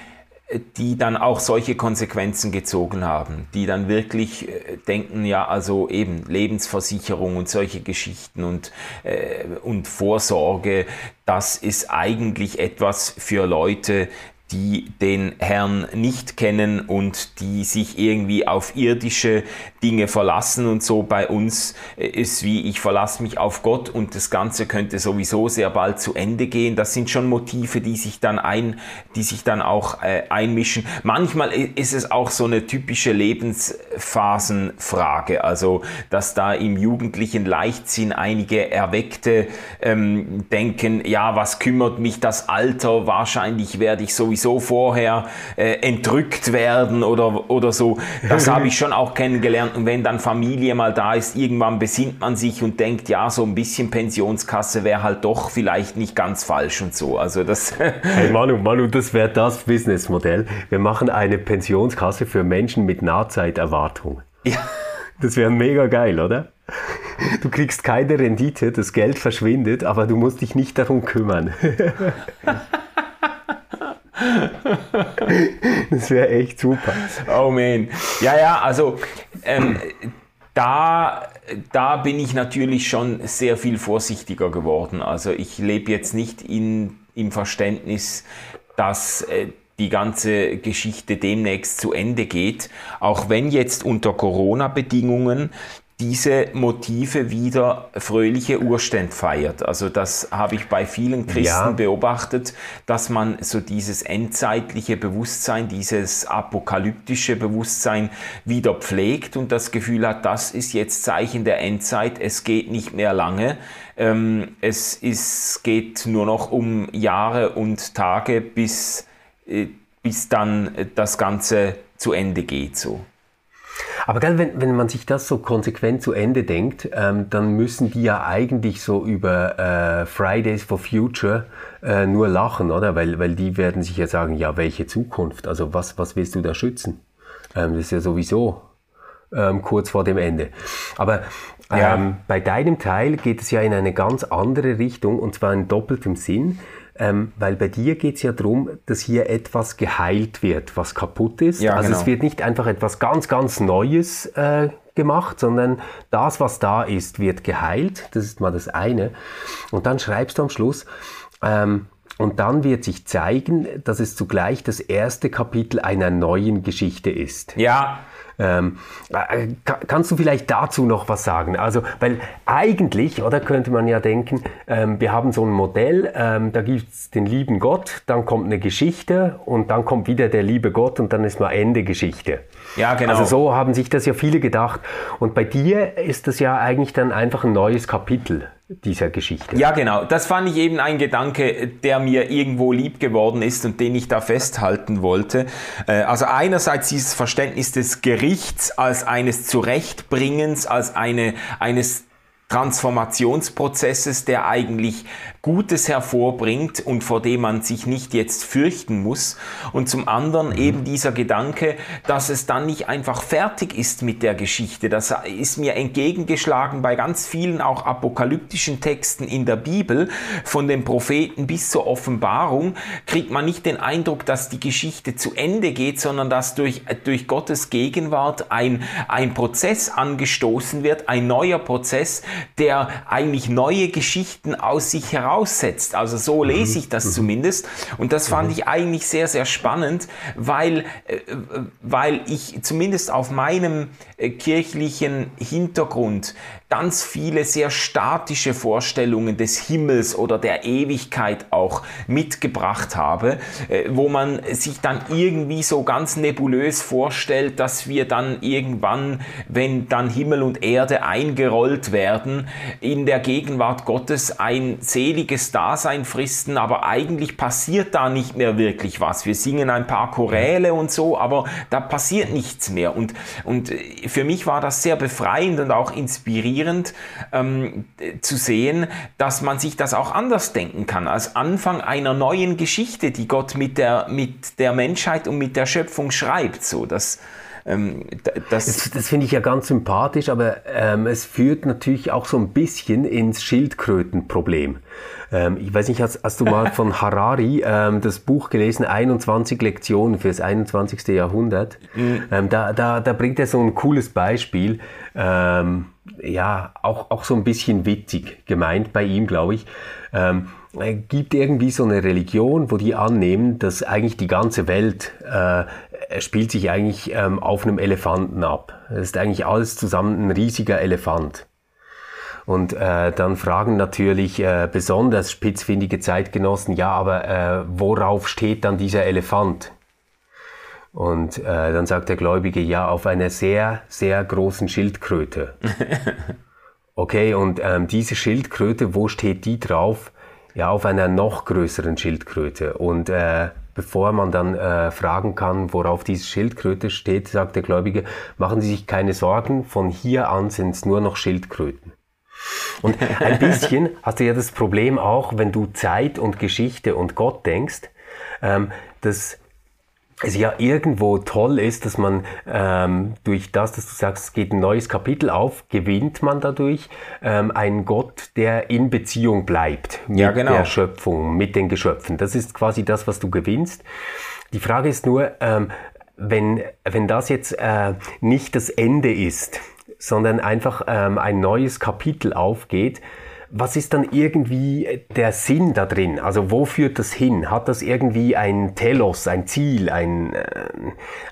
die dann auch solche Konsequenzen gezogen haben, die dann wirklich äh, denken, ja, also eben Lebensversicherung und solche Geschichten und, äh, und Vorsorge, das ist eigentlich etwas für Leute, die den Herrn nicht kennen und die sich irgendwie auf irdische Dinge verlassen und so bei uns ist wie ich verlasse mich auf Gott und das Ganze könnte sowieso sehr bald zu Ende gehen. Das sind schon Motive, die sich dann ein, die sich dann auch äh, einmischen. Manchmal ist es auch so eine typische Lebensphasenfrage, also dass da im jugendlichen Leichtsinn einige Erweckte ähm, denken, ja, was kümmert mich das Alter? Wahrscheinlich werde ich sowieso sowieso vorher äh, entrückt werden oder, oder so. Das habe ich schon auch kennengelernt. Und wenn dann Familie mal da ist, irgendwann besinnt man sich und denkt, ja, so ein bisschen Pensionskasse wäre halt doch vielleicht nicht ganz falsch und so. Also das. hey Manu, Manu, das wäre das Businessmodell. Wir machen eine Pensionskasse für Menschen mit Nahzeiterwartung. Ja. Das wäre mega geil, oder? Du kriegst keine Rendite, das Geld verschwindet, aber du musst dich nicht darum kümmern. das wäre echt super. Oh man. Ja, ja, also ähm, da, da bin ich natürlich schon sehr viel vorsichtiger geworden. Also ich lebe jetzt nicht in, im Verständnis, dass äh, die ganze Geschichte demnächst zu Ende geht, auch wenn jetzt unter Corona-Bedingungen diese Motive wieder fröhliche Urständ feiert. Also das habe ich bei vielen Christen ja. beobachtet, dass man so dieses endzeitliche Bewusstsein, dieses apokalyptische Bewusstsein wieder pflegt und das Gefühl hat, das ist jetzt Zeichen der Endzeit, es geht nicht mehr lange. Ähm, es ist, geht nur noch um Jahre und Tage, bis, äh, bis dann das Ganze zu Ende geht. So. Aber gell, wenn, wenn man sich das so konsequent zu Ende denkt, ähm, dann müssen die ja eigentlich so über äh, Fridays for Future äh, nur lachen, oder? Weil, weil die werden sich ja sagen, ja, welche Zukunft? Also was, was willst du da schützen? Ähm, das ist ja sowieso ähm, kurz vor dem Ende. Aber ja. Ähm, bei deinem Teil geht es ja in eine ganz andere Richtung und zwar in doppeltem Sinn. Ähm, weil bei dir geht es ja darum, dass hier etwas geheilt wird, was kaputt ist. Ja, also genau. es wird nicht einfach etwas ganz, ganz Neues äh, gemacht, sondern das, was da ist, wird geheilt. Das ist mal das eine. Und dann schreibst du am Schluss, ähm, und dann wird sich zeigen, dass es zugleich das erste Kapitel einer neuen Geschichte ist. Ja, ähm, äh, kannst du vielleicht dazu noch was sagen? Also, weil eigentlich, oder könnte man ja denken, ähm, wir haben so ein Modell, ähm, da gibt's den lieben Gott, dann kommt eine Geschichte und dann kommt wieder der liebe Gott und dann ist mal Ende Geschichte. Ja, genau. Also so haben sich das ja viele gedacht. Und bei dir ist das ja eigentlich dann einfach ein neues Kapitel dieser Geschichte. Ja, genau. Das fand ich eben ein Gedanke, der mir irgendwo lieb geworden ist und den ich da festhalten wollte. Äh, also einerseits dieses Verständnis des Gerichts als eines Zurechtbringens, als eine, eines Transformationsprozesses, der eigentlich Gutes hervorbringt und vor dem man sich nicht jetzt fürchten muss. Und zum anderen mhm. eben dieser Gedanke, dass es dann nicht einfach fertig ist mit der Geschichte. Das ist mir entgegengeschlagen bei ganz vielen auch apokalyptischen Texten in der Bibel, von den Propheten bis zur Offenbarung, kriegt man nicht den Eindruck, dass die Geschichte zu Ende geht, sondern dass durch, durch Gottes Gegenwart ein, ein Prozess angestoßen wird, ein neuer Prozess, der eigentlich neue Geschichten aus sich heraus voraussetzt. Also so mhm. lese ich das mhm. zumindest. Und das fand mhm. ich eigentlich sehr, sehr spannend, weil, äh, weil ich zumindest auf meinem äh, kirchlichen Hintergrund ganz viele sehr statische Vorstellungen des Himmels oder der Ewigkeit auch mitgebracht habe, äh, wo man sich dann irgendwie so ganz nebulös vorstellt, dass wir dann irgendwann, wenn dann Himmel und Erde eingerollt werden, in der Gegenwart Gottes ein seliges Dasein fristen, aber eigentlich passiert da nicht mehr wirklich was. Wir singen ein paar Choräle und so, aber da passiert nichts mehr. Und, und für mich war das sehr befreiend und auch inspirierend ähm, zu sehen, dass man sich das auch anders denken kann, als Anfang einer neuen Geschichte, die Gott mit der, mit der Menschheit und mit der Schöpfung schreibt. So, dass, ähm, das, das, das finde ich ja ganz sympathisch, aber ähm, es führt natürlich auch so ein bisschen ins Schildkrötenproblem. Ähm, ich weiß nicht, hast, hast, du mal von Harari ähm, das Buch gelesen, 21 Lektionen fürs 21. Jahrhundert? Mhm. Ähm, da, da, da bringt er so ein cooles Beispiel, ähm, ja, auch, auch so ein bisschen witzig gemeint bei ihm, glaube ich. Ähm, gibt irgendwie so eine Religion, wo die annehmen, dass eigentlich die ganze Welt äh, spielt sich eigentlich ähm, auf einem Elefanten ab. Es ist eigentlich alles zusammen ein riesiger Elefant. Und äh, dann fragen natürlich äh, besonders spitzfindige Zeitgenossen, ja, aber äh, worauf steht dann dieser Elefant? Und äh, dann sagt der Gläubige, ja, auf einer sehr, sehr großen Schildkröte. Okay, und ähm, diese Schildkröte, wo steht die drauf? Ja, auf einer noch größeren Schildkröte. Und äh, bevor man dann äh, fragen kann, worauf diese Schildkröte steht, sagt der Gläubige, machen Sie sich keine Sorgen, von hier an sind es nur noch Schildkröten. Und ein bisschen hast du ja das Problem auch, wenn du Zeit und Geschichte und Gott denkst, ähm, dass es ja irgendwo toll ist, dass man ähm, durch das, dass du sagst, es geht ein neues Kapitel auf, gewinnt man dadurch ähm, einen Gott, der in Beziehung bleibt mit ja, genau. der Schöpfung, mit den Geschöpfen. Das ist quasi das, was du gewinnst. Die Frage ist nur, ähm, wenn, wenn das jetzt äh, nicht das Ende ist, sondern einfach ähm, ein neues Kapitel aufgeht, was ist dann irgendwie der Sinn da drin? Also wo führt das hin? Hat das irgendwie ein Telos, ein Ziel, ein, äh,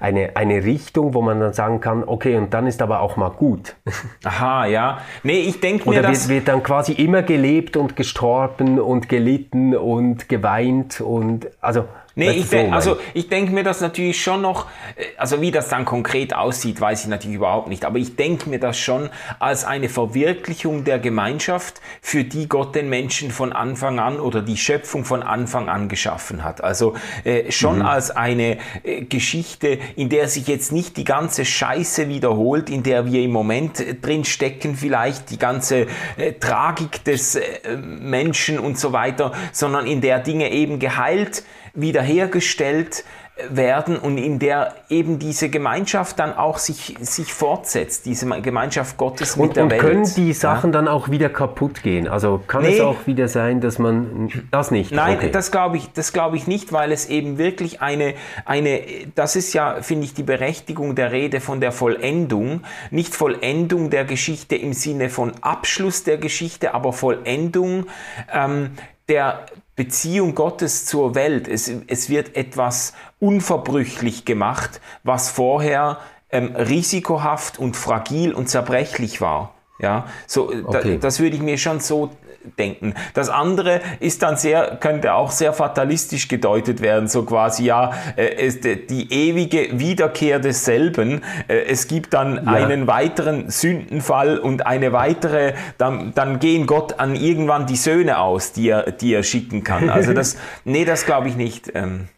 eine, eine Richtung, wo man dann sagen kann, okay, und dann ist aber auch mal gut? Aha, ja. Nee, ich denke mir, Oder wird, wird dann quasi immer gelebt und gestorben und gelitten und geweint und also Nee, ich denk, also ich denke mir das natürlich schon noch, äh, also wie das dann konkret aussieht, weiß ich natürlich überhaupt nicht, aber ich denke mir das schon als eine Verwirklichung der Gemeinschaft, für die Gott den Menschen von Anfang an oder die Schöpfung von Anfang an geschaffen hat. Also äh, schon mhm. als eine äh, Geschichte, in der sich jetzt nicht die ganze Scheiße wiederholt, in der wir im Moment äh, drin stecken, vielleicht die ganze äh, Tragik des äh, Menschen und so weiter, sondern in der Dinge eben geheilt, wiederhergestellt werden und in der eben diese Gemeinschaft dann auch sich, sich fortsetzt, diese Gemeinschaft Gottes mit und, der und Welt. können die Sachen ja? dann auch wieder kaputt gehen? Also kann nee. es auch wieder sein, dass man das nicht? Nein, okay. das glaube ich, das glaube ich nicht, weil es eben wirklich eine, eine, das ist ja, finde ich, die Berechtigung der Rede von der Vollendung, nicht Vollendung der Geschichte im Sinne von Abschluss der Geschichte, aber Vollendung ähm, der Beziehung Gottes zur Welt. Es, es wird etwas unverbrüchlich gemacht, was vorher ähm, risikohaft und fragil und zerbrechlich war. Ja, so, okay. da, das würde ich mir schon so denken. Das andere ist dann sehr, könnte auch sehr fatalistisch gedeutet werden, so quasi, ja, äh, die ewige Wiederkehr desselben. Äh, es gibt dann ja. einen weiteren Sündenfall und eine weitere, dann, dann gehen Gott an irgendwann die Söhne aus, die er, die er schicken kann. Also das, nee, das glaube ich nicht. Ähm.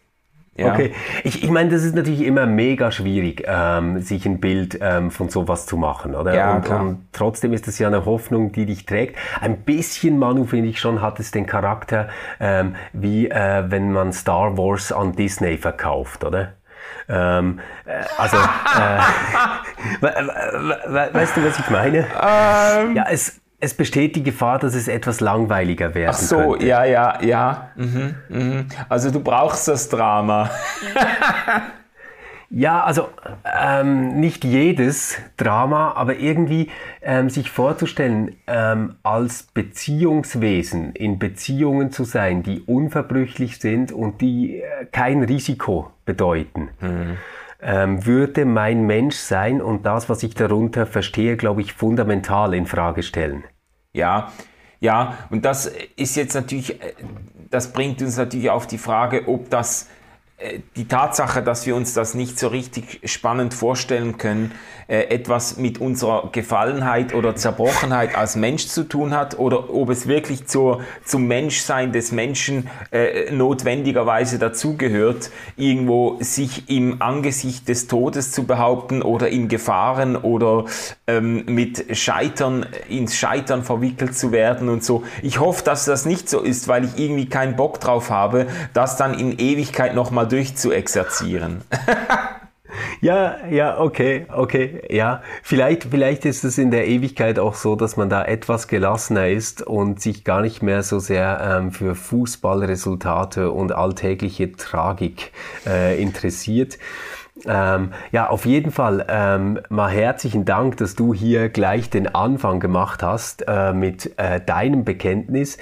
Ja. Okay, ich, ich meine, das ist natürlich immer mega schwierig, ähm, sich ein Bild ähm, von sowas zu machen, oder? Ja, und, klar. und trotzdem ist das ja eine Hoffnung, die dich trägt. Ein bisschen, Manu, finde ich schon, hat es den Charakter, ähm, wie äh, wenn man Star Wars an Disney verkauft, oder? Ähm, äh, also, äh, weißt du, was ich meine? Ähm. Ja, es, es besteht die Gefahr, dass es etwas langweiliger werden Ach so, könnte. ja, ja, ja. Mhm, mhm. Also du brauchst das Drama. ja, also ähm, nicht jedes Drama, aber irgendwie ähm, sich vorzustellen, ähm, als Beziehungswesen in Beziehungen zu sein, die unverbrüchlich sind und die äh, kein Risiko bedeuten. Mhm ähm, würde mein Menschsein und das, was ich darunter verstehe, glaube ich, fundamental in Frage stellen. Ja, ja, und das ist jetzt natürlich, äh, das bringt uns natürlich auf die Frage, ob das die Tatsache, dass wir uns das nicht so richtig spannend vorstellen können, äh, etwas mit unserer Gefallenheit oder Zerbrochenheit als Mensch zu tun hat oder ob es wirklich zur, zum Menschsein des Menschen äh, notwendigerweise dazugehört, irgendwo sich im Angesicht des Todes zu behaupten oder in Gefahren oder ähm, mit Scheitern ins Scheitern verwickelt zu werden und so. Ich hoffe, dass das nicht so ist, weil ich irgendwie keinen Bock drauf habe, das dann in Ewigkeit nochmal durchzuexerzieren. Ja, ja, okay, okay, ja. Vielleicht, vielleicht ist es in der Ewigkeit auch so, dass man da etwas gelassener ist und sich gar nicht mehr so sehr ähm, für Fußballresultate und alltägliche Tragik äh, interessiert. Ähm, ja, auf jeden Fall ähm, mal herzlichen Dank, dass du hier gleich den Anfang gemacht hast äh, mit äh, deinem Bekenntnis.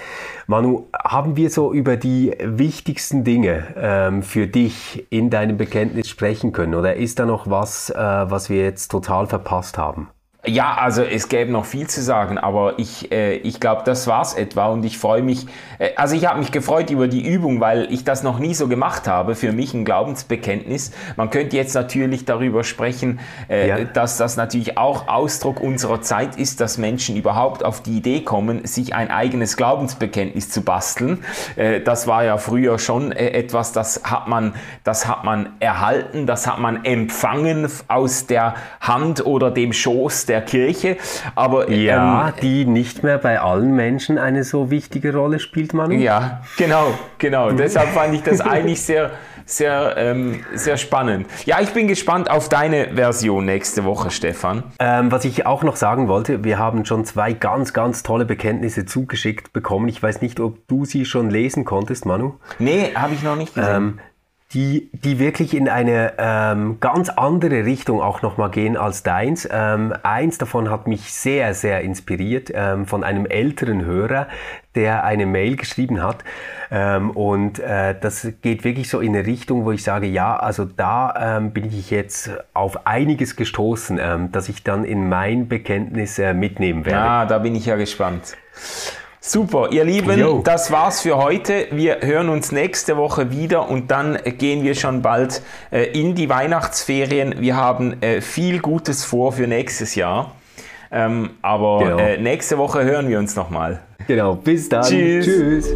Manu, haben wir so über die wichtigsten Dinge ähm, für dich in deinem Bekenntnis sprechen können oder ist da noch was, äh, was wir jetzt total verpasst haben? Ja, also es gäbe noch viel zu sagen, aber ich, äh, ich glaube, das war's etwa und ich freue mich, äh, also ich habe mich gefreut über die Übung, weil ich das noch nie so gemacht habe, für mich ein Glaubensbekenntnis. Man könnte jetzt natürlich darüber sprechen, äh, ja. dass das natürlich auch Ausdruck unserer Zeit ist, dass Menschen überhaupt auf die Idee kommen, sich ein eigenes Glaubensbekenntnis zu basteln. Äh, das war ja früher schon äh, etwas, das hat man, das hat man erhalten, das hat man empfangen aus der Hand oder dem Schoß der der Kirche. Aber ja, ähm, die nicht mehr bei allen Menschen eine so wichtige Rolle spielt, Manu. Ja, genau, genau. Mhm. Deshalb fand ich das eigentlich sehr sehr, ähm, sehr spannend. Ja, ich bin gespannt auf deine Version nächste Woche, Stefan. Ähm, was ich auch noch sagen wollte, wir haben schon zwei ganz, ganz tolle Bekenntnisse zugeschickt bekommen. Ich weiß nicht, ob du sie schon lesen konntest, Manu. Nee, habe ich noch nicht gesehen. Die, die wirklich in eine ähm, ganz andere Richtung auch nochmal gehen als deins. Ähm, eins davon hat mich sehr, sehr inspiriert ähm, von einem älteren Hörer, der eine Mail geschrieben hat. Ähm, und äh, das geht wirklich so in eine Richtung, wo ich sage, ja, also da ähm, bin ich jetzt auf einiges gestoßen, ähm, dass ich dann in mein Bekenntnis äh, mitnehmen werde. Ja, da bin ich ja gespannt. Super, ihr Lieben, Yo. das war's für heute. Wir hören uns nächste Woche wieder und dann gehen wir schon bald äh, in die Weihnachtsferien. Wir haben äh, viel Gutes vor für nächstes Jahr. Ähm, aber genau. äh, nächste Woche hören wir uns nochmal. Genau, bis dann. Tschüss. Tschüss.